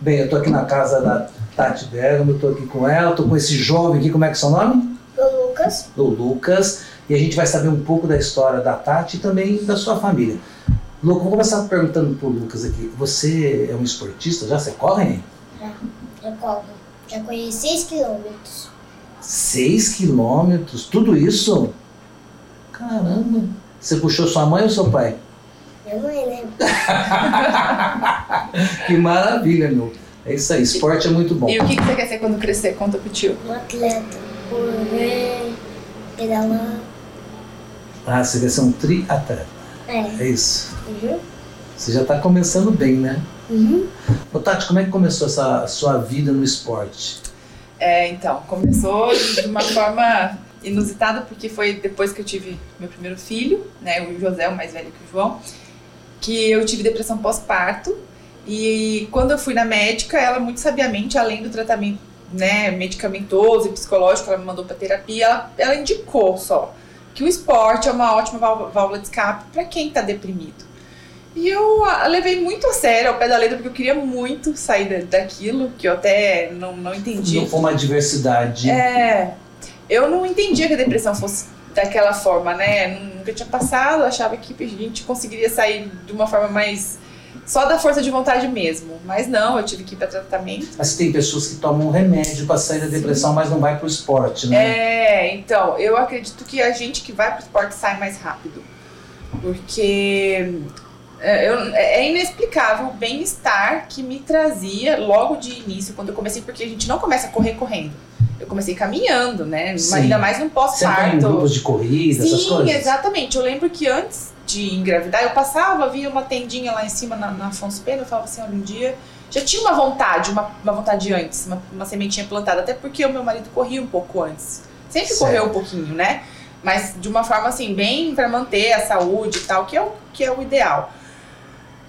Bem, eu tô aqui na casa da Tati Bergamo, eu tô aqui com ela, tô com esse jovem aqui, como é que é seu nome? O Lucas. Do Lucas. E a gente vai saber um pouco da história da Tati e também da sua família. Lucas, vou começar perguntando pro Lucas aqui. Você é um esportista já? Você corre? Já, já corro. Já corri 6 quilômetros. 6 quilômetros? Tudo isso? Caramba! Você puxou sua mãe ou seu pai? Mãe, né? que maravilha, meu. É isso aí, esporte é muito bom. E o que que você quer ser quando crescer? Conta pro tio. Um atleta. Correr, pedalar. Ah, você quer ser um triatleta. É. É isso. Uhum. Você já está começando bem, né? Uhum. Ô, Tati, como é que começou essa sua vida no esporte? É, então, começou de uma forma inusitada, porque foi depois que eu tive meu primeiro filho, né, o José, o mais velho que o João, que eu tive depressão pós-parto. E quando eu fui na médica, ela muito sabiamente, além do tratamento né, medicamentoso e psicológico, ela me mandou para terapia, ela, ela indicou só que o esporte é uma ótima válvula de escape para quem está deprimido. E eu levei muito a sério ao pé da letra, porque eu queria muito sair da- daquilo, que eu até não, não entendi. Não foi uma diversidade. É, eu não entendia que a depressão fosse daquela forma, né? Nunca tinha passado, achava que a gente conseguiria sair de uma forma mais. só da força de vontade mesmo. Mas não, eu tive que ir para tratamento. Mas tem pessoas que tomam remédio para sair da depressão, mas não vai pro esporte, né? É, então, eu acredito que a gente que vai pro esporte sai mais rápido. Porque é, eu- é inexplicável o bem-estar que me trazia logo de início, quando eu comecei, porque a gente não começa a correr correndo. Eu comecei caminhando, né? Sim. Ainda mais Você entra em pós-parto. grupos de corrida, essas Sim, coisas? exatamente. Eu lembro que antes de engravidar, eu passava, via uma tendinha lá em cima na, na Afonso Pena, eu falava assim, olha, um dia já tinha uma vontade, uma, uma vontade antes, uma, uma sementinha plantada, até porque o meu marido corria um pouco antes. Sempre Certo. correu um pouquinho, né? Mas de uma forma assim, bem pra manter a saúde e tal, que é o, que é o ideal.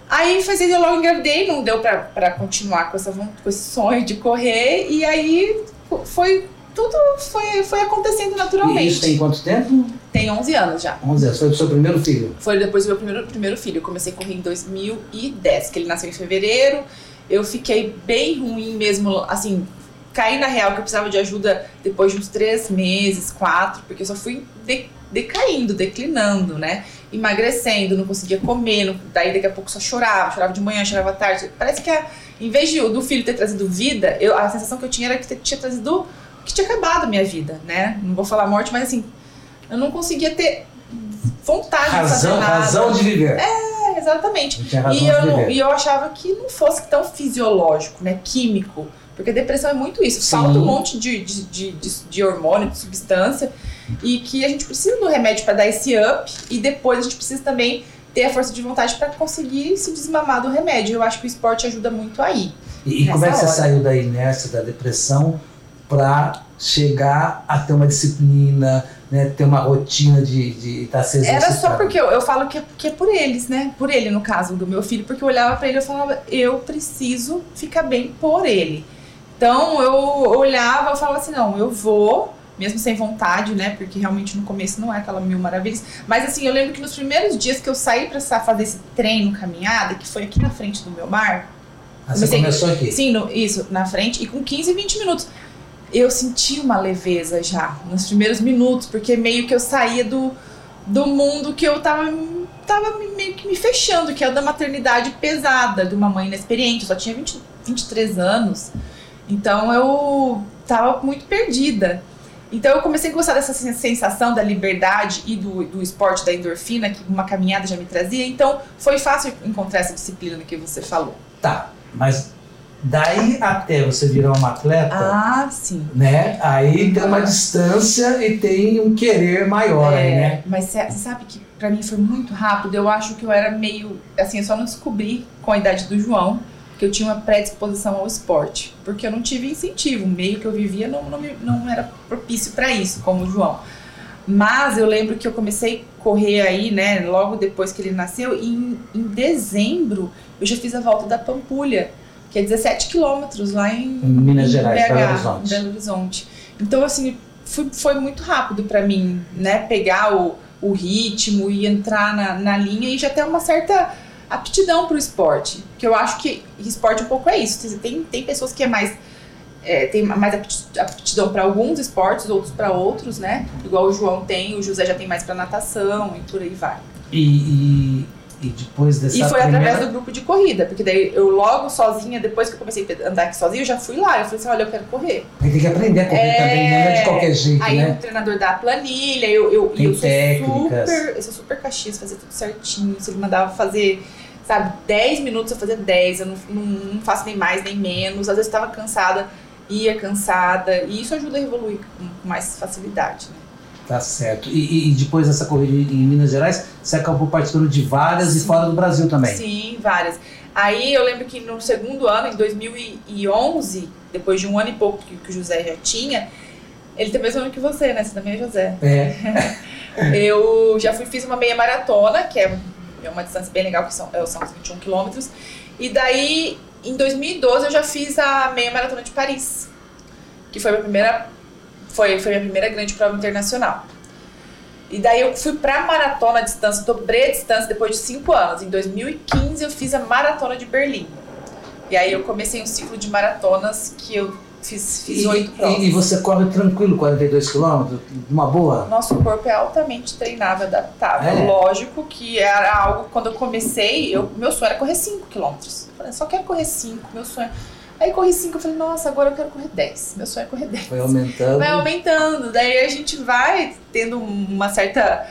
Aí assim, eu logo engravidei, não deu pra continuar com, essa, com esse sonho de correr, e aí foi. Tudo foi, foi acontecendo naturalmente. E isso tem quanto tempo? Tem 11 anos já. Vamos dizer, foi o seu primeiro filho. Foi depois do meu primeiro, primeiro filho. Eu comecei a correr em 2010, que ele nasceu em fevereiro. Eu fiquei bem ruim mesmo, assim, caí na real que eu precisava de ajuda depois de uns três meses, quatro, porque eu só fui de- decaindo, declinando, né? Emagrecendo, não conseguia comer, não- daí daqui a pouco só chorava, chorava de manhã, chorava à tarde. Parece que a- em vez de, do filho ter trazido vida, eu, a sensação que eu tinha era que tinha trazido que tinha acabado a minha vida, né? Não vou falar morte, mas assim, eu não conseguia ter vontade de fazer Razão, nada. razão de viver. É, exatamente. Razão E eu, não- e eu achava que não fosse tão fisiológico, né? Químico. Porque a depressão é muito isso. Sim. Falta um monte de, de, de, de, de hormônio, de substância. E que a gente precisa do remédio para dar esse up. E depois a gente precisa também ter a força de vontade para conseguir se desmamar do remédio. Eu acho que o esporte ajuda muito aí. E, e como é que Nessa você hora. saiu da inércia, da depressão, para chegar a ter uma disciplina, né, ter uma rotina de estar se Era exercitando? só porque eu, eu falo que é, que é por eles, né? Por ele, no caso do meu filho, porque eu olhava pra ele e eu falava, eu preciso ficar bem por ele. Então eu olhava, eu falava assim, não, eu vou, mesmo sem vontade, né? Porque realmente no começo não é aquela mil maravilhas. Mas assim, eu lembro que nos primeiros dias que eu saí pra sa- fazer esse treino, caminhada, que foi aqui na frente do meu bar, Ah, você começou aqui. Sim, no- isso, na frente, e com 15, 20 minutos. Eu senti uma leveza já, nos primeiros minutos, porque meio que eu saía do, do mundo que eu tava, tava me- meio que me fechando, que é o da maternidade pesada, de uma mãe inexperiente. Eu só tinha 20, 23 anos, então eu tava muito perdida. Então eu comecei a gostar dessa sen- sensação da liberdade e do, do esporte, da endorfina, que uma caminhada já me trazia. Então foi fácil encontrar essa disciplina que você falou. Tá, mas daí até você virar uma atleta, Ah, sim. né? Aí tem uma distância e tem um querer maior É, né? Mas você sabe que pra mim foi muito rápido. Eu acho que eu era meio. Assim, eu só não descobri com a idade do João que eu tinha uma predisposição ao esporte. Porque eu não tive incentivo. O meio que eu vivia não, não, não era propício pra isso, como o João. Mas eu lembro que eu comecei a correr aí, né, logo depois que ele nasceu, e em, em dezembro eu já fiz a volta da Pampulha, que é 17 quilômetros lá em, Minas em Gerais, BH, Belo Horizonte. Belo Horizonte. Então, assim, foi, foi muito rápido pra mim, né? Pegar o, o ritmo e entrar na, na linha e já ter uma certa aptidão para o esporte. Que eu acho que esporte um pouco é isso. Tem, tem pessoas que é mais é, tem mais aptidão para alguns esportes, outros para outros, né? Igual o João tem, o José já tem mais para natação e por aí vai. E, e, e depois dessa E foi primeira... através do grupo de corrida, porque daí eu logo sozinha, depois que eu comecei a andar aqui sozinha, eu já fui lá. Eu falei assim: olha, eu quero correr. Tem que aprender a correr É. também, não é de qualquer jeito, Aí né? o treinador dá a planilha, eu, eu, Tem eu sou técnicas. super. Eu sou super caxias, fazer tudo certinho. Se ele mandava fazer, sabe, 10 minutos, eu fazia 10. Eu não, não, não faço nem mais nem menos. Às vezes eu tava cansada, ia cansada. E isso ajuda a evoluir com mais facilidade. Né? Tá certo. E, e- e depois dessa corrida em Minas Gerais, você acabou participando de várias e Sim. fora do Brasil também. Sim, várias. Aí eu lembro que no segundo ano, em 2011, depois de um ano e pouco que, que o José já tinha, ele tem o mesmo nome que você, né? Você também é José. É. Eu já fui, fiz uma meia maratona, que é é uma distância bem legal, que são, é, são os 21 quilômetros. E daí, em 2012, eu já fiz a meia maratona de Paris, que foi a minha primeira, foi, foi a minha primeira grande prova internacional. E daí eu fui pra maratona a distância, dobrei a distância depois de cinco anos. Em 2015 eu fiz a maratona de Berlim. E aí eu comecei um ciclo de maratonas que eu fiz fiz E, oito provas. e, e você corre tranquilo 42 quilômetros? Uma boa? Nosso corpo é altamente treinável, adaptável. É. Lógico que era algo, quando eu comecei, eu, meu sonho era correr 5 quilômetros. Eu falei, só quero correr 5, meu sonho. Aí corri 5, eu falei, nossa, agora eu quero correr 10. Meu sonho é correr 10. Foi aumentando. Vai aumentando, daí a gente vai tendo uma certa,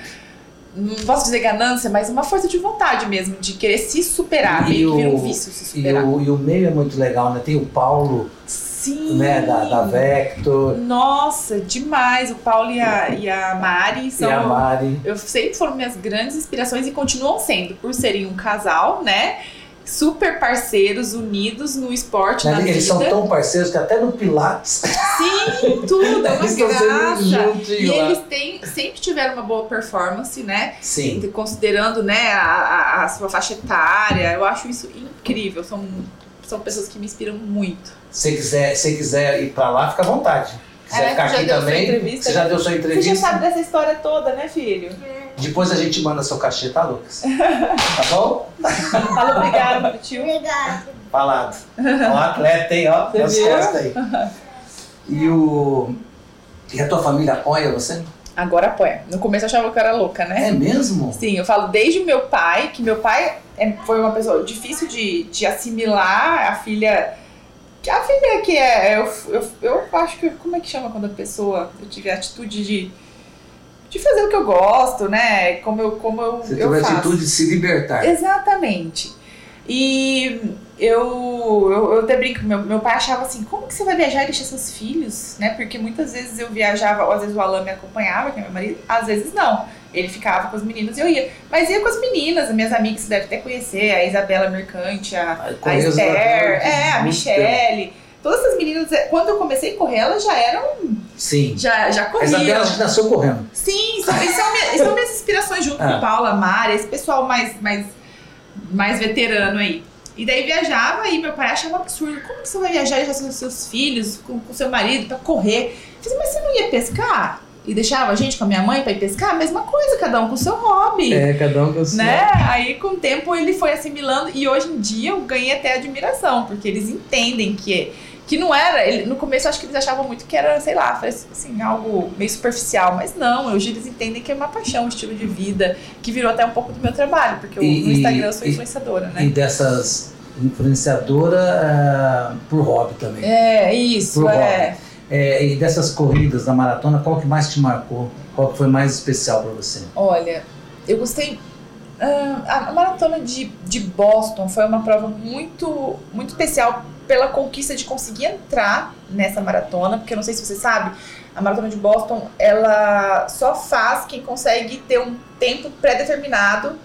não posso dizer ganância, mas uma força de vontade mesmo, de querer se superar, E meio que vira um o- vício se E superar. o, e o meio é muito legal, né? Tem o Paulo, Sim! né, da, da Vector, Nossa, demais! O Paulo e a, e a Mari são e a Mari. eu sempre foram minhas grandes inspirações e continuam sendo, por serem um casal, né? Super parceiros, unidos no esporte, na vida. Eles são tão parceiros que até no Pilates Sim, tudo, é uma graça. E eles têm, sempre tiveram uma boa performance, né? Sim. Considerando né, a, a- sua faixa etária. Eu acho isso incrível. São, são pessoas que me inspiram muito. Se quiser, se quiser ir pra lá, fica à vontade. Se quiser É, ficar já aqui também, entrevista, você já deu sua Você entrevista. já sabe dessa história toda, né, filho? Depois a gente manda seu cachê, tá, Lucas? Tá bom? Fala obrigado pro tio. Obrigado. Falado. Ó, atleta, hein? Ó, Você nas costas aí. E o. E a tua família apoia você? Agora apoia. No começo eu achava que eu era louca, né? É mesmo? Sim, eu falo desde o meu pai, que meu pai é- foi uma pessoa difícil de, de assimilar, a filha. A filha que é. Eu, eu, eu acho que. Como é que chama quando a pessoa. Eu tive a atitude de. De fazer o que eu gosto, né? Como eu, como eu, Você eu teve a faço. atitude de se libertar. Exatamente. E eu, eu, eu até brinco, meu, meu pai achava assim, como que você vai viajar e deixar seus filhos, né? Porque muitas vezes eu viajava, ou às vezes o Alan me acompanhava, que é meu marido, às vezes não. Ele ficava com as meninas e eu ia. Mas ia com as meninas, as minhas amigas, você deve até conhecer, a Isabela Mercante, a, a Esther, é, a Michelle. Todas essas meninas, quando eu comecei a correr, elas já eram, Sim. já, já A corriam. Isabela acho que nasceu correndo. Sim, são, são, minhas, são minhas inspirações junto Ah. com Paula, Mari, esse pessoal mais, mais, mais veterano aí. E daí viajava e meu pai achava absurdo. Como que você vai viajar e deixar seus, seus filhos com, com seu marido pra correr? Eu falei, mas você não ia pescar? E deixava a gente com a minha mãe pra ir pescar? Mesma coisa, cada um com o seu hobby. É, cada um com o seu. Né? Aí com o tempo ele foi assimilando e hoje em dia eu ganhei até admiração, porque eles entendem que que não era, ele- no começo eu acho que eles achavam muito que era, sei lá, assim, algo meio superficial, mas não, hoje eles entendem que é uma paixão, um estilo de vida, que virou até um pouco do meu trabalho, porque eu, E- no Instagram eu sou e- influenciadora, né? E dessas influenciadora ah, por hobby também. É, isso, Pro é. É, e dessas corridas da maratona, qual que mais te marcou? Qual que foi mais especial pra você? Olha, eu gostei. ah, a maratona de, de Boston foi uma prova muito, muito especial pela conquista de conseguir entrar nessa maratona, porque eu não sei se você sabe, a maratona de Boston ela só faz quem consegue ter um tempo pré-determinado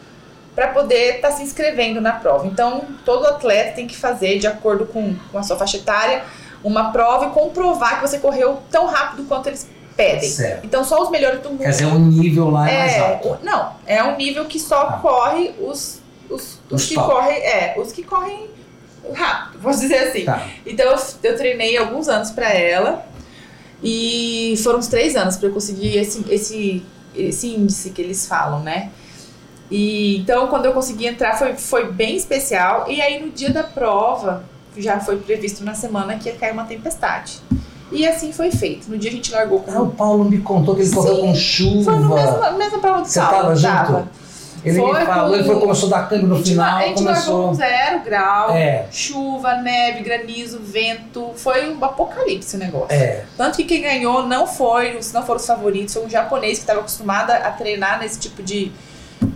para poder estar se inscrevendo na prova. Então, todo atleta tem que fazer, de acordo com, com a sua faixa etária, uma prova e comprovar que você correu tão rápido quanto eles pedem. Certo. Então, só os melhores do mundo. Quer dizer, o nível lá é, mais É, alto. não, é um nível que só Ah. corre os, os, os Os que top. correm, é, os que correm rápido, vou dizer assim. Tá. Então eu, eu treinei alguns anos pra ela e foram uns três anos pra eu conseguir esse, esse, esse índice que eles falam, né? E então quando eu consegui entrar foi, foi bem especial. E aí no dia da prova, já foi previsto na semana que ia cair uma tempestade. E assim foi feito. No dia a gente largou com. Ah, o Paulo me contou que ele correu com chuva. Foi no mesmo, mesma prova do Você Saulo, tava junto? tava. Ele Foi me falou, com- ele foi, começou a dar câmbio no a gente, final, a gente largou começou. com zero grau, É. chuva, neve, granizo, vento. Foi um apocalipse o negócio. É, Tanto que quem ganhou não foi, não foram os favoritos, foi um japonês que estava acostumado a treinar nesse tipo de,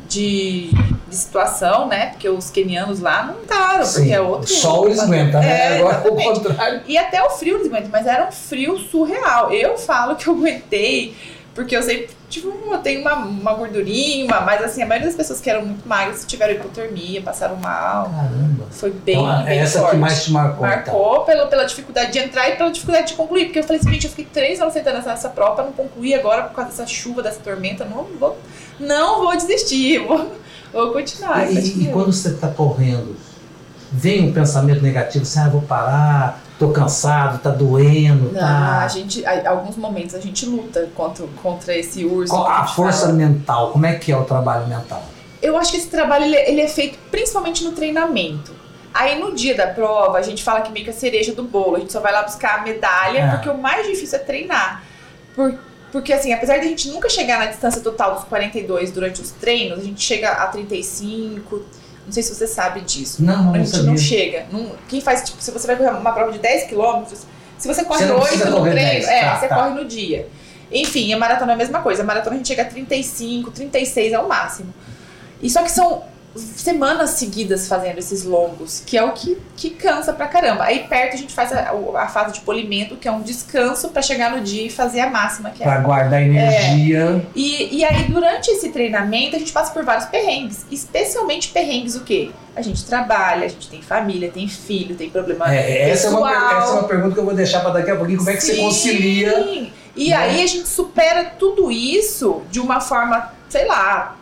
de, de situação, né? Porque os quenianos lá não estaram, sim. porque é outro. Sol eles aguentam, né? É, Agora o exatamente. contrário. E até o frio eles aguentam, mas era um frio surreal. Eu falo que eu aguentei, porque eu sempre tive um, eu tenho uma, uma gordurinha, uma- mas assim, a maioria das pessoas que eram muito magras tiveram hipotermia, passaram mal. Caramba. Foi bem, Então, é bem essa forte. que mais te marcou, então. Marcou pela, pela dificuldade de entrar e pela dificuldade de concluir. Porque eu falei assim, gente, eu fiquei três anos tentando essa, essa prova pra não concluir agora por causa dessa chuva, dessa tormenta. Não vou, não vou desistir, vou, vou continuar. E, e- e quando você está correndo, vem um pensamento negativo, assim, ah, vou parar, tô cansado, tá doendo, Não, tá... a gente, a- alguns momentos a gente luta contra, contra esse urso. Qual a gente força fala. mental, como é que é o trabalho mental? Eu acho que esse trabalho ele, ele é feito principalmente no treinamento. Aí no dia da prova, a gente fala que meio que a cereja do bolo, a gente só vai lá buscar a medalha, É. porque o mais difícil é treinar. Por- porque assim, apesar de a gente nunca chegar na distância total dos 42 durante os treinos, a gente chega a 35. Não sei se você sabe disso. Não, a não gente sabia. não chega. Não- quem faz, tipo, se você vai correr uma prova de 10 quilômetros, se você corre Você não 8 precisa no treino, 10, é, tá, você tá. corre no dia. Enfim, a maratona é a mesma coisa. A maratona a gente chega a 35, 36 é o máximo. E só que são semanas seguidas fazendo esses longos, que é o que, que cansa pra caramba. Aí perto a gente faz a, a fase de polimento, que é um descanso pra chegar no dia e fazer a máxima, que é Pra guardar energia. e, e aí, durante esse treinamento, a gente passa por vários perrengues. Especialmente perrengues o quê? A gente trabalha, a gente tem família, tem filho, tem problema É, essa, é uma, pessoal. essa é uma pergunta que eu vou deixar para daqui a pouquinho. Como é que você Sim. concilia? E né? aí a gente supera tudo isso de uma forma, sei lá,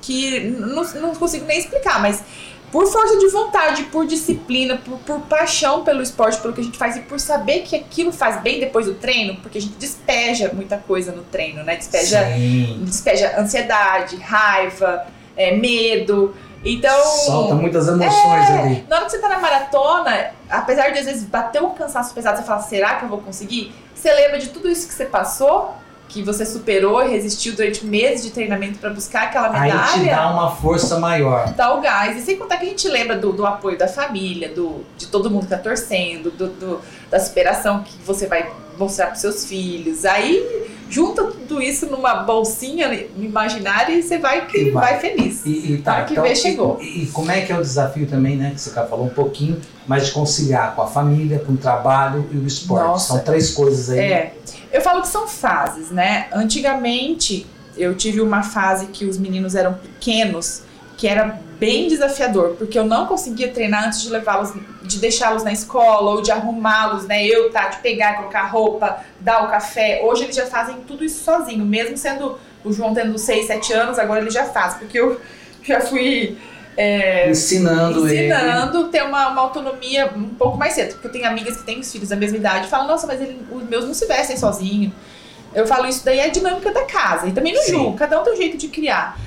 que não, não consigo nem explicar, mas por força de vontade, por disciplina, por, por paixão pelo esporte, pelo que a gente faz e por saber que aquilo faz bem depois do treino, porque a gente despeja muita coisa no treino, né? Despeja Sim. despeja ansiedade, raiva, é, medo. Então. Solta muitas emoções é, ali. Na hora que você tá na maratona, apesar de às vezes bater um cansaço pesado, você fala, será que eu vou conseguir? Você lembra de tudo isso que você passou, que você superou e resistiu durante meses de treinamento pra buscar aquela Aí medalha? te dá uma força maior. dá o gás. E sem contar que a gente lembra do, do apoio da família, do, de todo mundo que tá torcendo, do, do- da superação que você vai mostrar pros seus filhos. Aí junta tudo isso numa bolsinha imaginária e você vai que E vai. vai feliz. E, e tá, que então, vê, chegou. E, e como é que é o desafio também, né? Que você falou um pouquinho, mas de conciliar com a família, com o trabalho e o esporte. Nossa. São três coisas aí. É. Eu falo que são fases, né? Antigamente eu tive uma fase que os meninos eram pequenos, que era bem desafiador, porque eu não conseguia treinar antes de levá-los, de deixá-los na escola ou de arrumá-los, né? Eu, tá, de pegar, colocar roupa, dar o café. Hoje eles já fazem tudo isso sozinho, mesmo sendo o João tendo 6, 7 anos, agora ele já faz, porque eu já fui é, Ensinando, ele. ensinando ter uma, uma autonomia um pouco mais cedo. Porque eu tenho amigas que têm os filhos da mesma idade e falam, nossa, mas ele- os meus não se vestem sozinho. Eu falo, isso daí é a dinâmica da casa. E também não Sim. julgo, cada um tem um jeito de criar.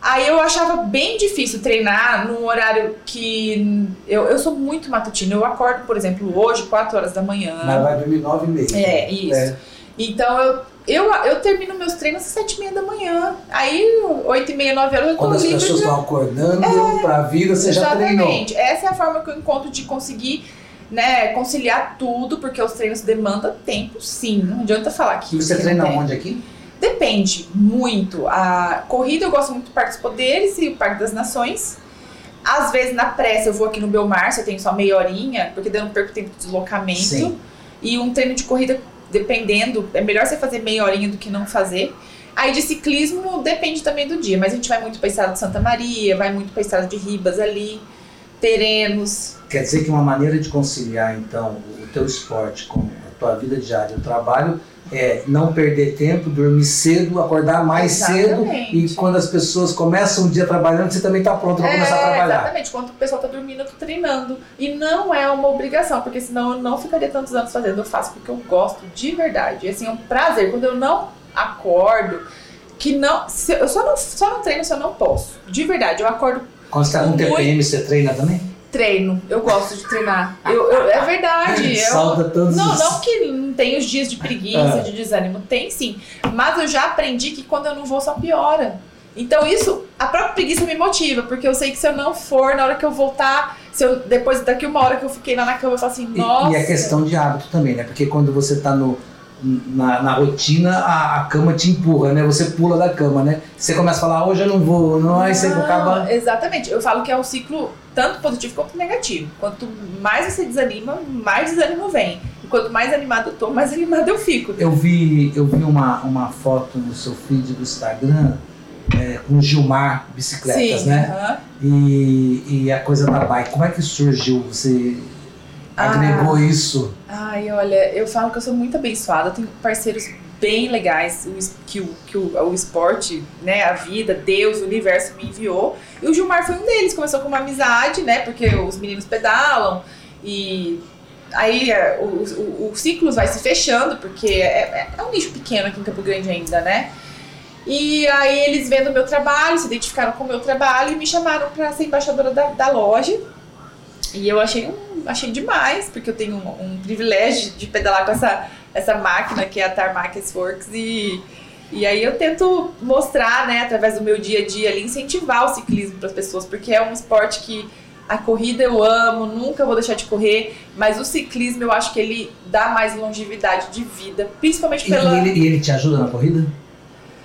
Aí eu achava bem difícil treinar num horário que. Eu, eu sou muito matutina. Eu acordo, por exemplo, hoje, 4 horas da manhã. Mas vai dormir nove e meia. É, isso. É. Então eu, eu, eu termino meus treinos às 7 e meia da manhã. Aí, 8 e meia, 9 horas eu tô Quando as livre. pessoas já- estão acordando pra vida, você já treinou. Exatamente. Essa é a forma que eu encontro de conseguir né, conciliar tudo, porque os treinos demandam tempo, sim. Não adianta falar que. E você treina tem. onde aqui? Depende muito. A corrida eu gosto muito do Parque dos Poderes e o Parque das Nações. Às vezes na pressa eu vou aqui no Belmar, se eu tenho só meia horinha, porque daí eu não perco tempo de deslocamento. Sim. E um treino de corrida, dependendo, é melhor você fazer meia horinha do que não fazer. Aí de ciclismo depende também do dia, mas a gente vai muito pra estrada de Santa Maria, vai muito pra estrada de Ribas ali, Terenos. Quer dizer que uma maneira de conciliar, então, o teu esporte com a tua vida diária, o trabalho, é não perder tempo, dormir cedo, acordar mais cedo Exatamente. e quando as pessoas começam o dia trabalhando, você também está pronto para começar a trabalhar. É, exatamente. Quando o pessoal tá dormindo, eu tô treinando. E não é uma obrigação, porque senão eu não ficaria tantos anos fazendo. Eu faço porque eu gosto de verdade. E assim, é um prazer. Quando eu não acordo, que não. eu só não, só não treino se eu não posso. De verdade, eu acordo, Quando você tá com. TPM, você treina também? Treino. Eu gosto de treinar. Eu, eu- é verdade. Eu, Salta todos não, os... não que não tem os dias de preguiça, Ah. de desânimo. Tem sim. Mas eu já aprendi que quando eu não vou, só piora. Então isso, a própria preguiça me motiva, porque eu sei que se eu não for, na hora que eu voltar, se eu, depois daqui uma hora que eu fiquei lá na cama, eu falo assim, E- nossa. E, a questão de hábito também, né? Porque quando você tá no, na, na rotina, a, a cama te empurra, né? Você pula da cama, né? Você começa a falar, hoje eu não vou, não, aí você Não, acaba... Exatamente. Eu falo que é um ciclo tanto positivo quanto negativo. Quanto mais você desanima, mais desânimo vem. E quanto mais animado eu tô, mais animado eu fico. Eu vi, eu vi uma, uma foto no seu feed do Instagram é, com Gilmar Bicicletas, Sim, né? aham. E, e a coisa da bike, como é que surgiu? Você Ah. agregou isso? Ai, olha, eu falo que eu sou muito abençoada. Eu tenho parceiros bem legais que, o, que o, o esporte, né, a vida, Deus, o universo me enviou. E o Gilmar foi um deles. Começou com uma amizade, né? Porque os meninos pedalam e aí é, o, o, o ciclo vai se fechando, porque é, é- é um nicho pequeno aqui em Campo Grande ainda, né? E aí eles vendo o meu trabalho, se identificaram com o meu trabalho e me chamaram para ser embaixadora da, da loja. E eu achei, um, achei demais, porque eu tenho um, um privilégio de pedalar com essa, essa máquina que é a Tarmac S-Works e, e aí eu tento mostrar, né, através do meu dia a dia ali, incentivar o ciclismo para as pessoas, porque é um esporte que a corrida eu amo, nunca vou deixar de correr, mas o ciclismo eu acho que ele dá mais longevidade de vida, principalmente pela... e ele, e ele te ajuda na corrida?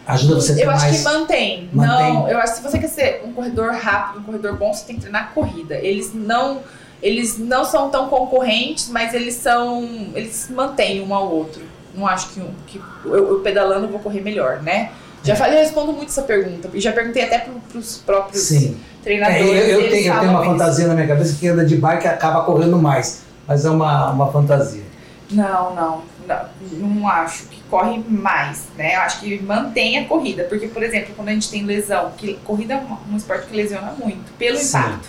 Ajuda você a ter Eu acho mais... que mantém. Mantém. Não, eu acho que se você quer ser um corredor rápido, um corredor bom, você tem que treinar corrida. Eles não, eles não são tão concorrentes, mas eles são, eles mantêm um ao outro. Não acho que, que eu, eu pedalando vou correr melhor, né? Já falei, eu respondo muito essa pergunta. E já perguntei até para os próprios Sim. É, treinadores. eu, eu eles tenho, eu tenho uma isso. fantasia na minha cabeça que anda de bike e acaba correndo mais. Mas é uma, uma fantasia. Não, não, não, não acho que corre mais, né? Eu acho que mantém a corrida, porque, por exemplo, quando a gente tem lesão, que corrida é um esporte que lesiona muito, pelo Sim. impacto.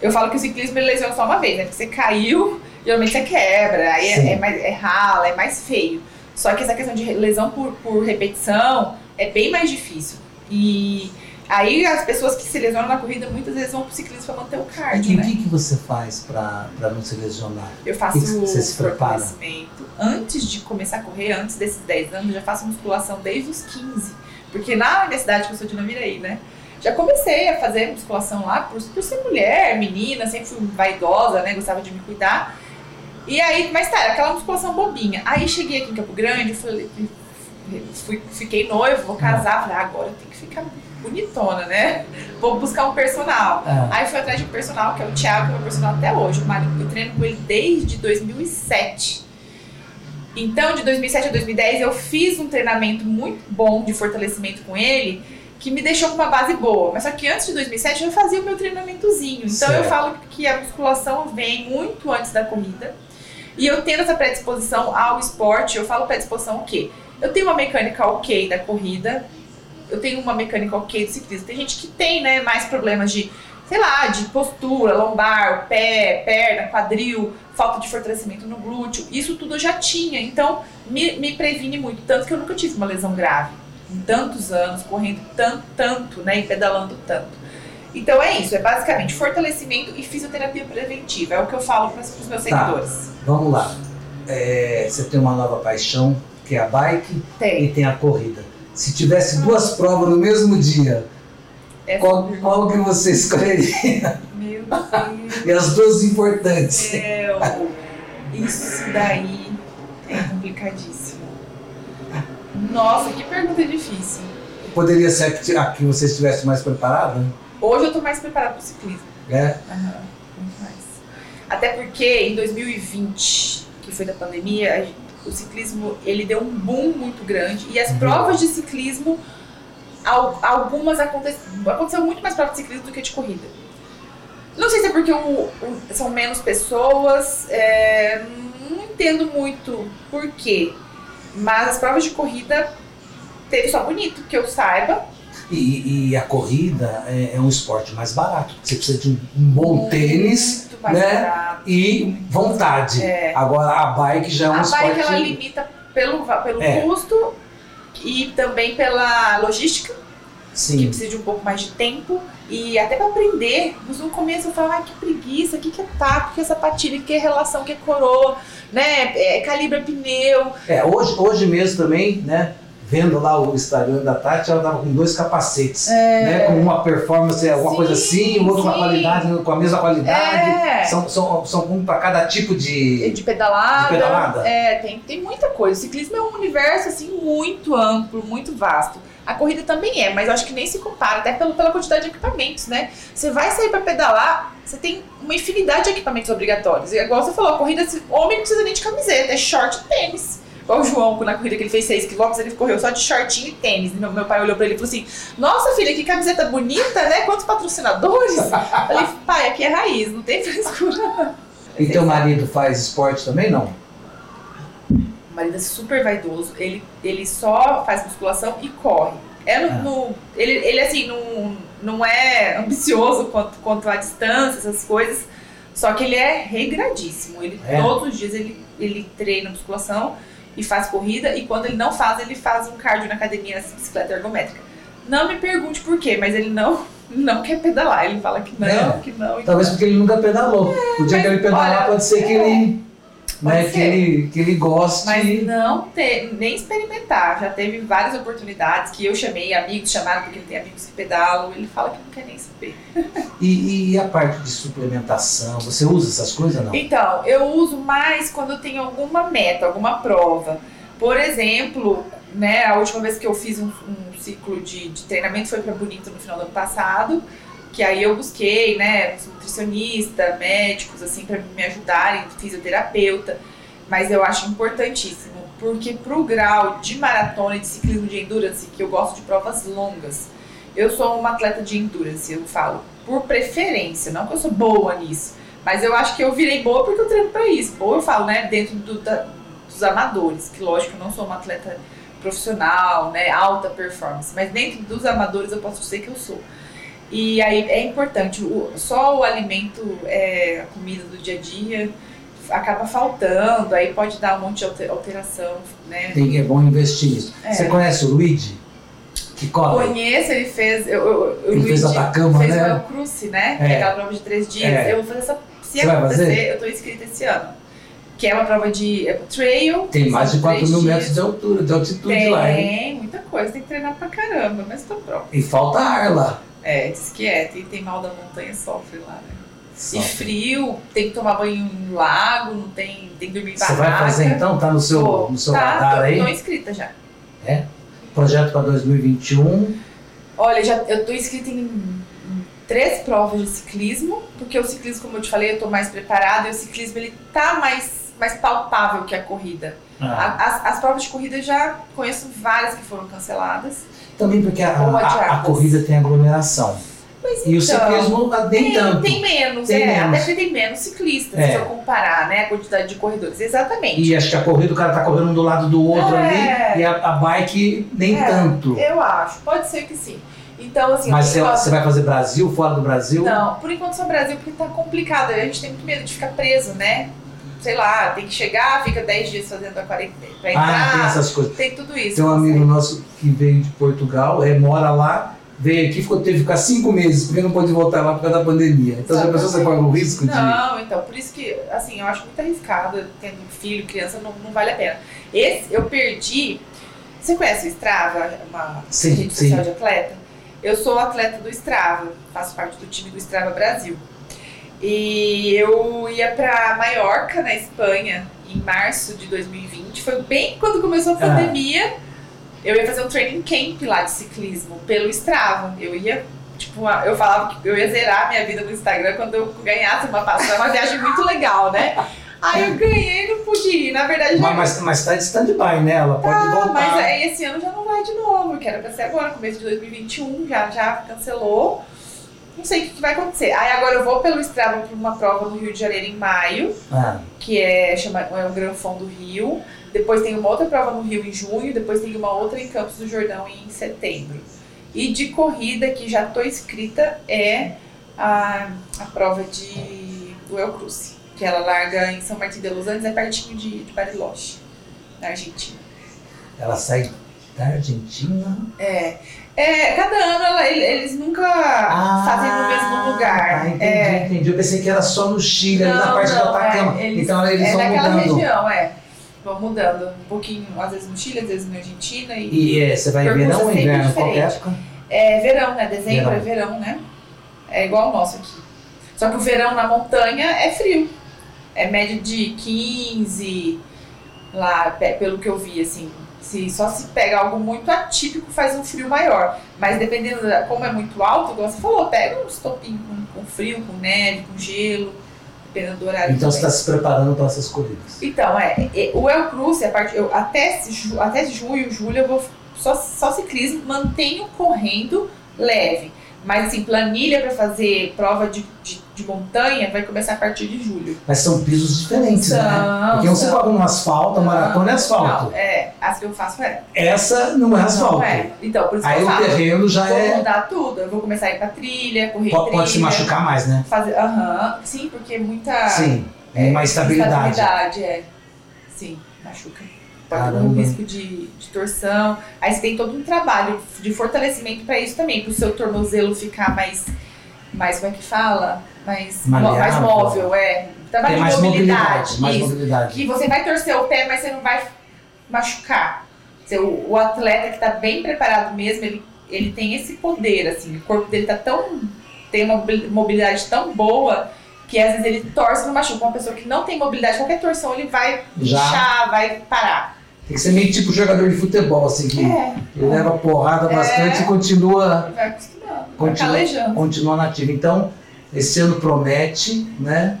Eu falo que o ciclismo ele lesiona só uma vez, né? Porque você caiu, geralmente você quebra, aí é, é mais, é rala, é mais feio. Só que essa questão de lesão por, por repetição é bem mais difícil. E aí as pessoas que se lesionam na corrida muitas vezes vão pro ciclismo para manter o E cardio, o né? que, que você faz pra, pra não se lesionar? Eu faço que você se prepara? Antes de começar a correr, antes desses 10 anos, eu já faço musculação desde os 15. Porque na universidade que eu sou de Naviraí, né? Já comecei a fazer musculação lá por, por ser mulher, menina, sempre fui vaidosa, né? Gostava de me cuidar. E aí, mas tá, aquela musculação bobinha. Aí cheguei aqui em Campo Grande, falei, fui, fiquei noivo, vou casar, falei, ah, agora eu tenho que ficar bonitona, né? Vou buscar um personal. Ah, Aí fui atrás de um personal, que é o Thiago, que é meu personal até hoje. Eu treino com ele desde 2007. Então, de 2007 a 2010, eu fiz um treinamento muito bom de fortalecimento com ele, que me deixou com uma base boa. Mas só que antes de 2007, eu fazia o meu treinamentozinho. Então, eu Certo. falo que a musculação vem muito antes da corrida. E eu tendo essa predisposição ao esporte, eu falo predisposição o quê? Eu tenho uma mecânica ok da corrida, eu tenho uma mecânica ok do ciclismo. Tem gente que tem, né, mais problemas de, sei lá, de postura, lombar, pé, perna, quadril, falta de fortalecimento no glúteo. Isso tudo eu já tinha, então me, me previne muito. Tanto que eu nunca tive uma lesão grave. Em tantos anos, correndo tanto, tanto, né, e pedalando tanto. Então é isso, é basicamente fortalecimento e fisioterapia preventiva. É o que eu falo para os meus Tá. seguidores. vamos lá. É, você tem uma nova paixão, que é a bike, Tem. e tem a corrida. Se tivesse duas provas no mesmo dia, Essa qual, qual que você escolheria? Meu Deus. E as duas importantes. céu, isso daí é complicadíssimo. Nossa, que pergunta difícil. Poderia ser que, a que você estivesse mais preparada? Hoje eu tô mais preparada pro ciclismo. Né? Aham, muito mais. Até porque em 2020, que foi da pandemia, o ciclismo ele deu um boom muito grande e as Uhum. provas de ciclismo, al- algumas aconteceram, aconteceu muito mais provas de ciclismo do que de corrida. Não sei se é porque o- o- são menos pessoas, é, não entendo muito por quê, mas as provas de corrida teve só bonito, que eu saiba, E, e a corrida é, é um esporte mais barato. Você precisa de um, bom tênis muito mais né? barato. e vontade. É. Agora a bike já é um a esporte. bike ela limita pelo, pelo É. custo e também pela logística, que Sim. precisa de um pouco mais de tempo e até para aprender. No começo eu falava, ai, que preguiça, o que, que é taco, o que é sapatilha, o que é relação, o que é coroa, né? É, calibra pneu. É, hoje, hoje mesmo também, né? Vendo lá o Instagram da Tati, ela tava com dois capacetes, né? Com uma performance, alguma Sim, coisa assim, o outro com a qualidade, com a mesma qualidade. É. São, são, são um para cada tipo de. De pedalada. De pedalada? É, tem, tem muita coisa. O ciclismo é um universo assim muito amplo, muito vasto. A corrida também é, mas acho que nem se compara, até pelo, pela quantidade de equipamentos, né? Você vai sair para pedalar, você tem uma infinidade de equipamentos obrigatórios. E igual você falou, a corrida, se- homem não precisa nem de camiseta, é short e tênis. Igual o João, na corrida que ele fez 6 km, ele correu só de shortinho e tênis. Meu, meu pai olhou pra ele e falou assim: Nossa, filha, que camiseta bonita, né? Quantos patrocinadores? Falei, pai, aqui é raiz, não tem frescura. E teu marido faz esporte também, não? O marido é super vaidoso, ele, ele só faz musculação e corre. É no, Ah. no- ele, ele, assim, não, não é ambicioso quanto, quanto à distância, essas coisas, só que ele é regradíssimo. Ele, É? Todos os dias ele, ele treina musculação e faz corrida, e quando ele não faz, ele faz um cardio na academia, nessa bicicleta ergométrica. Não me pergunte por quê, mas ele não, não quer pedalar. Ele fala que não, É. que não. Talvez não. porque ele nunca pedalou. o dia que ele pedalar olha, pode ser que é. ele. Né, que, ele, que ele goste. Mas não ter, nem experimentar. Já teve várias oportunidades que eu chamei, amigos chamaram, porque ele tem amigos que pedalam. Ele fala que não quer nem saber. E, e a parte de suplementação, você usa essas coisas não? Então, eu uso mais quando eu tenho alguma meta, alguma prova. Por exemplo, né, a última vez que eu fiz um, um ciclo de, de treinamento foi para Bonito no final do ano passado. Que aí eu busquei, né, nutricionista, médicos, assim, para me ajudarem, fisioterapeuta. Mas eu acho importantíssimo, porque pro grau de maratona e de ciclismo de endurance, que eu gosto de provas longas, eu sou uma atleta de endurance, eu falo, por preferência, não que eu sou boa nisso, mas eu acho que eu virei boa porque eu treino pra isso. Boa eu falo, né, dentro do- da- dos amadores, que lógico, eu não sou uma atleta profissional, né, alta performance, mas dentro dos amadores eu posso dizer que eu sou. E aí é importante, o- só o alimento, é, a comida do dia a dia acaba faltando, aí pode dar um monte de alter- alteração, né? Tem, é bom investir nisso. É. Você conhece o Luigi? Que corre? Conheço, ele fez. Eu, eu, Ele fez Luigi Atacama, fez né? o El Cruce, né? É. Que é aquela prova de três dias. É. Eu vou fazer essa. Se Você vai acontecer, fazer? eu tô inscrita esse ano. Que é uma prova de é, trail. Tem mais de são 4 três mil metros de altura, de altitude Tem, lá, hein? muita coisa, tem que treinar pra caramba, mas tô pronto. E falta ar lá. É, diz que é, tem, tem mal da montanha, sofre lá, né? Só. E frio, tem que tomar banho em lago, não tem, tem que dormir em Você vai fazer então? Tá no seu, Tô, no seu tá, radar tô, aí? tô inscrita já. Projeto para 2021. Olha, já, eu tô inscrita em, em três provas de ciclismo, porque o ciclismo, como eu te falei, eu tô mais preparada e o ciclismo ele tá mais, mais palpável que a corrida. Ah, A- As, as provas de corrida eu já conheço várias que foram canceladas. Também porque a, a- a corrida tem aglomeração. Mas E o então, ciclismo ah, nem tem, tanto. tem menos, Tem é, menos. até porque tem menos ciclistas, É. se eu comparar, né, a quantidade de corredores. Exatamente. E acho que a corrida o cara tá correndo um do lado do outro É. ali e a, a bike nem É, tanto. Eu acho, pode ser que sim. Então, assim, Mas por você, enquanto- você vai fazer Brasil, fora do Brasil? Não, por enquanto só Brasil, porque tá complicado. A gente tem muito medo de ficar preso, né? Sei lá, tem que chegar, fica 10 dias fazendo a quarentena pra Ah, entrar. tem essas coisas. tem tudo isso. Tem um não amigo nosso que veio de Portugal, é, mora lá, veio aqui, ficou, teve que ficar cinco meses, porque não pôde voltar lá por causa da pandemia. Então já pensou você corre o risco de. Não, então, por isso que, assim, eu acho muito arriscado, tendo filho, criança, não, não vale a pena. Esse, eu perdi. Você conhece o Strava, uma Sim, rede social de atleta? Eu sou atleta do Strava, faço parte do time do Strava Brasil. E eu ia pra Maiorca, na Espanha, em março de 2020. Foi bem quando começou a Ah. pandemia. Eu ia fazer um training camp lá de ciclismo pelo Strava. Eu ia, tipo, eu falava que eu ia zerar minha vida no Instagram quando eu ganhasse uma passagem. uma viagem muito legal, né? Aí eu ganhei e não pude ir. Na verdade, Mas, mas, mas tá de stand-by, né? Ela pode ah, voltar. mas aí esse ano já não vai de novo, que era pra ser agora, começo de 2021, já, já cancelou. Não sei o que, que vai acontecer. Aí agora eu vou pelo Strava para uma prova no Rio de Janeiro em maio, Ah, que é, chama, é o Gran Fond do Rio. Depois tem uma outra prova no Rio em junho, depois tem uma outra em Campos do Jordão em setembro. E de corrida que já tô inscrita é a, a prova de, do El Cruce, que ela larga em São Martin de Los Andes, é pertinho de, de Bariloche, na Argentina. ela sai Da Argentina? É. É, cada ano ela- ele- eles nunca fazem no mesmo lugar. Tá, entendi, é. entendi. Eu pensei que era só no Chile, ali na Não, parte do não, Atacama. é, eles- então eles é vão naquela mudando. região, é. Vão mudando. Um pouquinho, às vezes no Chile, às vezes na Argentina. E, E é, você vai verão ou sempre inverno? Qual diferente. época? É verão, né? Dezembro Verão. é verão, né? É igual o nosso aqui. Só que o verão na montanha é frio. É média de 15 lá, pe- pelo que eu vi, assim. Se, só se pega algo muito atípico faz um frio maior. Mas dependendo da, como é muito alto, igual você falou, pega um estopinho com, com frio, com neve, com gelo, dependendo do horário. Então você está se preparando para essas corridas. Então, é, é, o El Cruz, a parte, eu, até, até junho, julho, eu vou só, só ciclismo, mantenho correndo leve. Mas assim, planilha para fazer prova de, de, de montanha vai começar a partir de julho. Mas são pisos diferentes, né? São, Porque um você corre no asfalto, a maratona é asfalto. Não, é, as que eu faço é. Essa não é asfalto. Não é. Então, por isso Aí que eu o falo. terreno já Vou é. mudar tudo. Eu vou começar a ir pra trilha, correr Pode, trilha. pode se machucar mais, né? Fazer, aham, sim, porque muita Sim. é, mais estabilidade. Estabilidade, é. Sim, machuca. Pode ter um risco de, de torção. Aí você tem todo um trabalho de fortalecimento para isso também, para o seu tornozelo ficar mais, mais, como é que fala? Mais, mo- mais Maleável. móvel, é. Trabalho Tem de mais mobilidade. mobilidade. Mais isso. mobilidade. Que você vai torcer o pé, mas você não vai machucar. O, o atleta que está bem preparado mesmo, ele, ele tem esse poder, assim. O corpo dele tá tão. tem uma mobil- mobilidade tão boa que às vezes ele torce e não machuca. Uma pessoa que não tem mobilidade, qualquer torção ele vai Já. inchar, vai parar. Tem que ser meio tipo jogador de futebol, assim, que É, ele leva porrada É. bastante e continua, vai acostumando, vai Continua- calejando. continua nativo. Então, esse ano promete, né?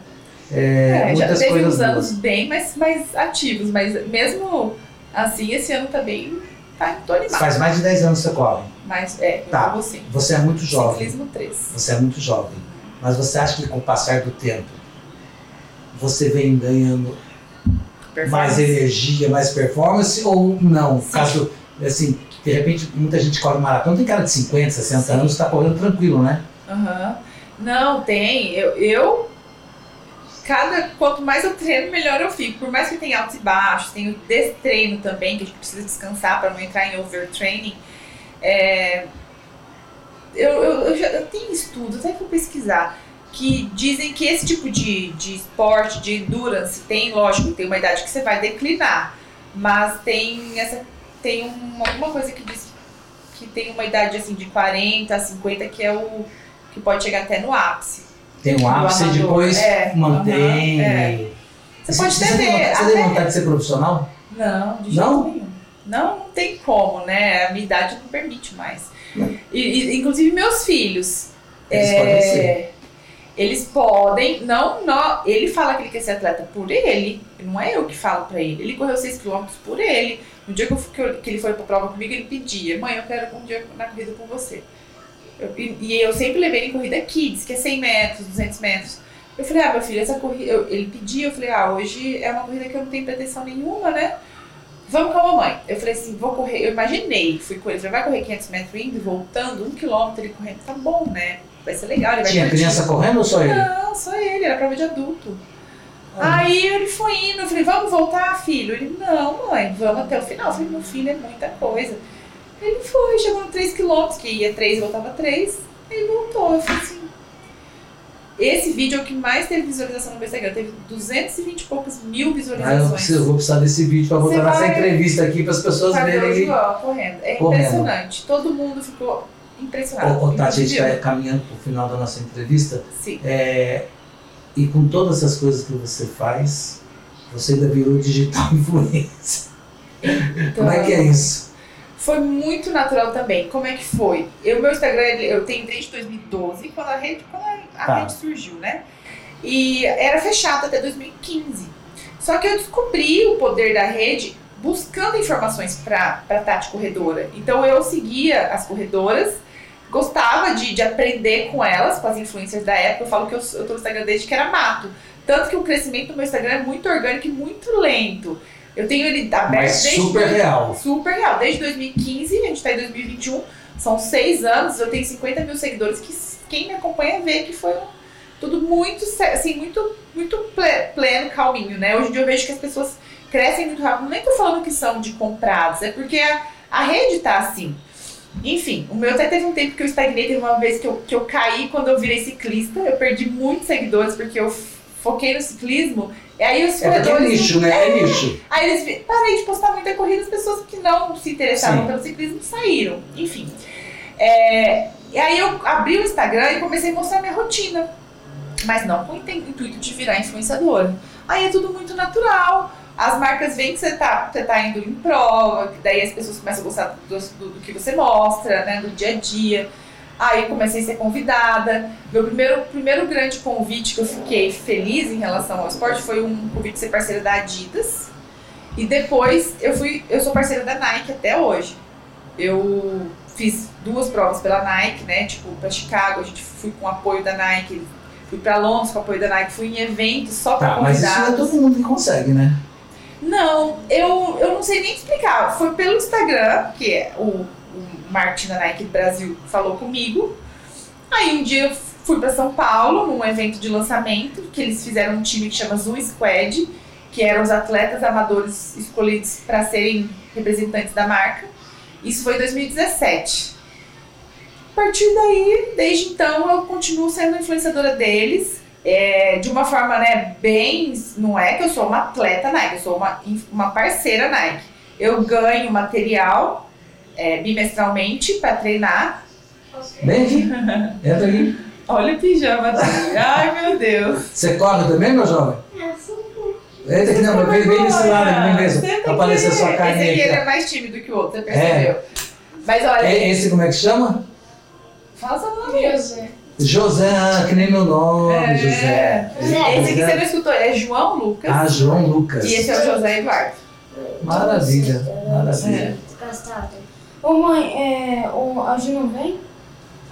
É, É, já teve coisas uns anos boas. bem mais, mais ativos, mas mesmo assim, esse ano tá bem. Tá, tô animado. Faz mais de 10 anos que você corre. Mas é, Tá. sim. Você é muito jovem. Ciclismo 3. Você é muito jovem. Mas você acha que com o passar do tempo você vem ganhando mais energia, mais performance ou não? Sim. Caso, assim, de repente muita gente corre maratona, tem cara de 50, 60 Sim. anos, está correndo tranquilo, né? Aham. Não, tem. Eu, eu. Cada. Quanto mais eu treino, melhor eu fico. Por mais que tenha altos e baixos, tem o destreino também, que a gente precisa descansar para não entrar em overtraining. É, eu, eu, eu, já, eu tenho estudos, até vou pesquisar, que dizem que esse tipo de, de esporte, de endurance, tem, lógico, tem uma idade que você vai declinar. Mas tem essa. Tem uma, alguma coisa que diz que tem uma idade assim de 40 a 50 que é o que pode chegar até no ápice. Tem um ápice e depois É, mantém. é. Você Você, pode você, até tem você tem até- vontade de ser profissional? Não, de Não? jeito nenhum. Não, não tem como, né? A minha idade não permite mais. Não. E, e, inclusive meus filhos. Eles é, podem ser. Eles podem, não, não, ele fala que ele quer ser atleta por ele, não é eu que falo pra ele. Ele correu 6km por ele. No dia que, eu, que, eu- que ele foi pra prova comigo, ele pedia: Mãe, eu quero um dia na corrida com você. Eu- e, e eu sempre levei ele em corrida kids, que é 100 metros, 200 metros. Eu falei: Ah, meu filho, essa corrida. eu- ele pedia, eu falei: Ah, hoje é uma corrida que eu não tenho pretensão nenhuma, né? Vamos com a mamãe. Eu falei assim, vou correr. Eu imaginei, fui com ele. Falei, vai correr 500 metros indo e voltando, um quilômetro ele correndo. Tá bom, né? Vai ser legal. Ele vai Tinha curtir. criança correndo ou só ele? Não, só ele, era prova de adulto. Ah. Aí ele foi indo, eu falei, vamos voltar, filho? Ele, não, mãe, vamos até o final. Eu falei, meu filho, é muita coisa. Ele foi, chegou no 3 km, que ia 3 e voltava 3. Ele voltou. Eu falei assim. Esse vídeo é o que mais teve visualização no meu Instagram. Teve 220 e poucas mil Ah, eu, visualizações. preciso, eu vou precisar desse vídeo para botar Você nessa vai- entrevista aqui para as pessoas verem. Correndo. É Correndo. impressionante. Todo mundo ficou ô, Tati, a gente Inclusive está caminhando para o final da nossa entrevista. Sim. É, e com todas essas coisas que você faz, você ainda virou digital influencer. Como é que é isso? Foi muito natural também. Como é que foi? Eu, meu Instagram, eu tenho desde 2012, quando a rede, quando a, a Tá. rede surgiu, né? E era fechado até 2015. Só que eu descobri o poder da rede buscando informações para a Tati Corredora. Então eu seguia as corredoras, gostava de, de aprender com elas, com as influencers da época. Eu falo que eu, eu tô no Instagram desde que era mato. Tanto que o crescimento do meu Instagram é muito orgânico e muito lento. Eu tenho ele aberto Mas desde super real. super real. Desde 2015, a gente tá em 2021, são seis anos, eu tenho 50 mil seguidores, que quem me acompanha vê que foi tudo muito, assim, muito, muito ple- pleno, calminho, né? Hoje em dia eu vejo que as pessoas crescem muito rápido. Nem tô falando que são de comprados, é porque a, A rede tá assim. Enfim, o meu até teve um tempo que eu estagnei, teve uma vez que eu, que eu caí quando eu virei ciclista. Eu perdi muitos seguidores porque eu foquei no ciclismo. E aí os É é corredores. nicho, né? É nicho. Aí eles parei de postar muita corrida, as pessoas que não se interessavam Sim. pelo ciclismo saíram. Enfim. É, e aí eu abri o Instagram e comecei a mostrar minha rotina. Mas não com o intuito de virar influenciadora. Aí é tudo muito natural. As marcas veem que você tá, você tá indo em prova, que daí as pessoas começam a gostar do, do- do que você mostra, né? Do dia a dia. Aí comecei a ser convidada. Meu primeiro, primeiro grande convite que eu fiquei feliz em relação ao esporte foi um convite de ser parceira da Adidas. E depois eu fui, eu sou parceira da Nike até hoje. Eu fiz duas provas pela Nike, né? Tipo, para Chicago, a gente fui com apoio da Nike, fui para Londres com apoio da Nike, fui em eventos só para Tá, mas isso não é convidados. todo mundo que consegue, né? Não, eu, eu não sei nem explicar. Foi pelo Instagram, que é o, o marketing da Nike Brasil falou comigo. Aí um dia eu fui para São Paulo, num evento de lançamento, que eles fizeram um time que chama Zoom Squad, que eram os atletas amadores escolhidos para serem representantes da marca. Isso foi em 2017. A partir daí, desde então, eu continuo sendo influenciadora deles. É, de uma forma, né, bem. Não é que eu sou uma atleta Nike, eu sou uma, uma parceira Nike. Eu ganho material é, bimestralmente para treinar. Vem aqui. Entra aqui. Olha o pijama dele. Ai, meu Deus. Você corre também, meu jovem? É, um. Entra aqui, não, vem, vem desse lado aqui, mesmo. Pra aparecer sua Esse carinha aqui ele é mais tímido que o outro, você percebeu? Mas ó. olha, É, Esse como é que chama? fala seu nome. José. José, que nem meu nome, É. José. José. Esse aqui você não escutou, é João Lucas. Ah, João Lucas. E esse é o José Eduardo. Maravilha, maravilha. É. Desgastado. Ô mãe, é, o, a Ju não vem?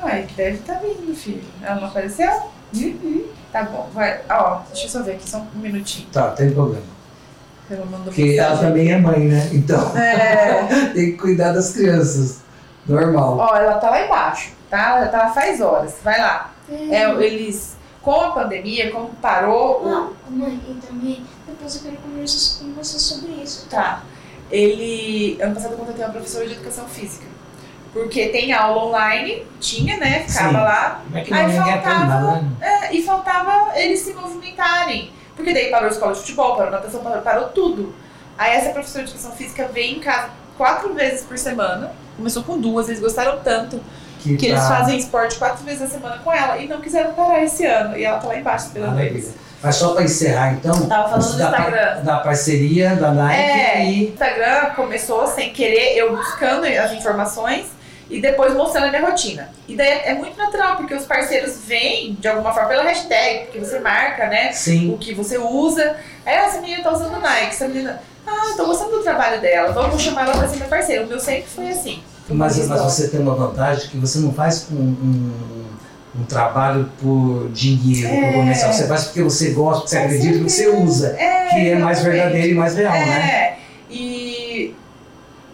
Ai, que deve estar vindo, filho. Ela não apareceu? Uhum. Tá bom, vai. Ó, deixa eu só ver aqui, só um minutinho. Tá, tem problema. Porque ela também é mãe, né? Então É. tem que cuidar das crianças. Normal. Ó, ela tá lá embaixo, tá? Ela tá lá faz horas. Vai lá. É, eles, com a pandemia, como parou o. Ah, mãe, e também depois eu quero conversar com você sobre isso. Tá. Ele. Ano passado eu contratei uma professora de educação física. Porque tem aula online, tinha, né? Ficava Sim. lá. Como é que Aí não aprende faltava- né? É, e faltava eles se movimentarem. Porque daí parou a escola de futebol, parou a natação, parou, parou tudo. Aí essa professora de educação física veio em casa quatro vezes por semana. Começou com duas, eles gostaram tanto Que, que eles fazem esporte quatro vezes na semana com ela e não quiseram parar esse ano. E ela tá lá embaixo esperando eles. Mas só para encerrar, então, Tava falando do da, par- Instagram. da parceria da Nike É, o e Instagram começou sem querer, eu buscando as informações e depois mostrando a minha rotina. E daí é muito natural, porque os parceiros vêm de alguma forma pela hashtag, porque você marca, né? sim. o que você usa. Aí, ah, essa menina tá usando Nike, essa menina. Ah, tô gostando do trabalho dela, vamos chamar ela pra ser minha parceira. O meu sempre foi assim. Mas, mas história. você tem uma vantagem que você não faz um, um, um trabalho por dinheiro, por É. comercial. Você faz porque você gosta, porque você Com acredita, porque você usa. É, Que é mais verdadeiro e mais real, né? É, e.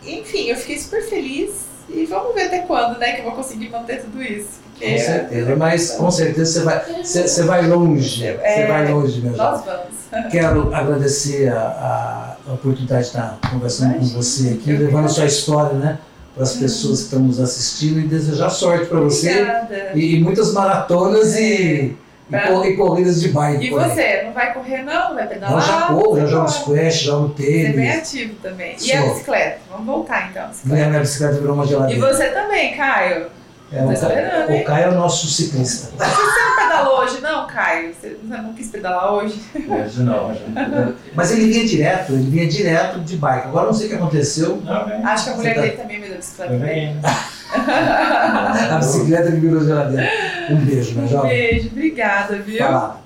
Enfim, eu fiquei super feliz. E vamos ver até quando, né, que eu vou conseguir manter tudo isso. Com certeza. Mas com certeza você vai, você, você vai longe. Você É. vai longe, meu jovem. nós vamos. Quero agradecer a, a oportunidade de estar conversando Imagina, com você aqui, levando a sua história, né? Para as pessoas que estão nos assistindo e desejar sorte para você Obrigada. e, e muitas maratonas e, e, cor- e corridas de bike. E por aí. você, não vai correr não? Não vai pedalar? Eu já corro, já jogo squash, jogo Você é bem tênis. ativo também. E a bicicleta? Vamos voltar então. a bicicleta. Minha, minha bicicleta virou uma E geladeira. você também, Caio. É, o, Caio, o Caio é o nosso ciclista. Você não pedalou hoje, não, Caio? Você não quis pedalar hoje? Hoje não, hoje não. Mas ele vinha direto, ele vinha direto de bike. Agora eu não sei o que aconteceu. Não, vem. Acho que a mulher tá- dele também me deu bicicleta. Vem. A bicicleta que virou geladeira. Um beijo, meu Um jovem. beijo, obrigada, viu? Vai lá.